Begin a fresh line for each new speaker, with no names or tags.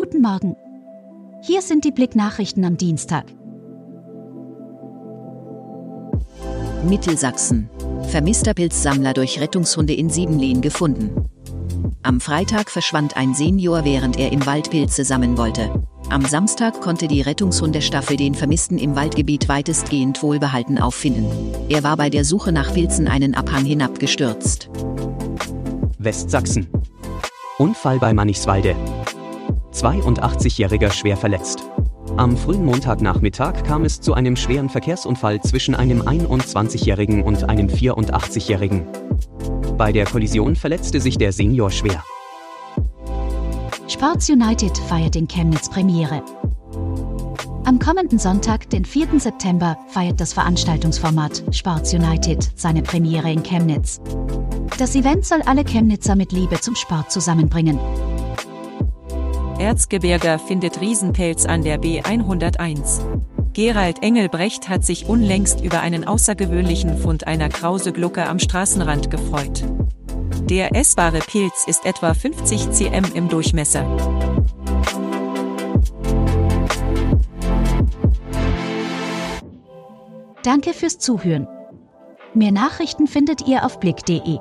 Guten Morgen. Hier sind die Blick-Nachrichten am Dienstag.
Mittelsachsen. Vermisster Pilzsammler durch Rettungshunde in Siebenlehn gefunden. Am Freitag verschwand ein Senior, während er im Wald Pilze sammeln wollte. Am Samstag konnte die Rettungshundestaffel den Vermissten im Waldgebiet weitestgehend wohlbehalten auffinden. Er war bei der Suche nach Pilzen einen Abhang hinabgestürzt.
Westsachsen. Unfall bei Mannichswalde. 82-Jähriger schwer verletzt. Am frühen Montagnachmittag kam es zu einem schweren Verkehrsunfall zwischen einem 21-Jährigen und einem 84-Jährigen. Bei der Kollision verletzte sich der Senior schwer.
Sports United feiert in Chemnitz Premiere. Am kommenden Sonntag, den 4. September, feiert das Veranstaltungsformat Sports United seine Premiere in Chemnitz. Das Event soll alle Chemnitzer mit Liebe zum Sport zusammenbringen.
Erzgebirger findet Riesenpelz an der B101. Gerald Engelbrecht hat sich unlängst über einen außergewöhnlichen Fund einer Krauseglucke am Straßenrand gefreut. Der essbare Pilz ist etwa 50 cm im Durchmesser.
Danke fürs Zuhören. Mehr Nachrichten findet ihr auf blick.de.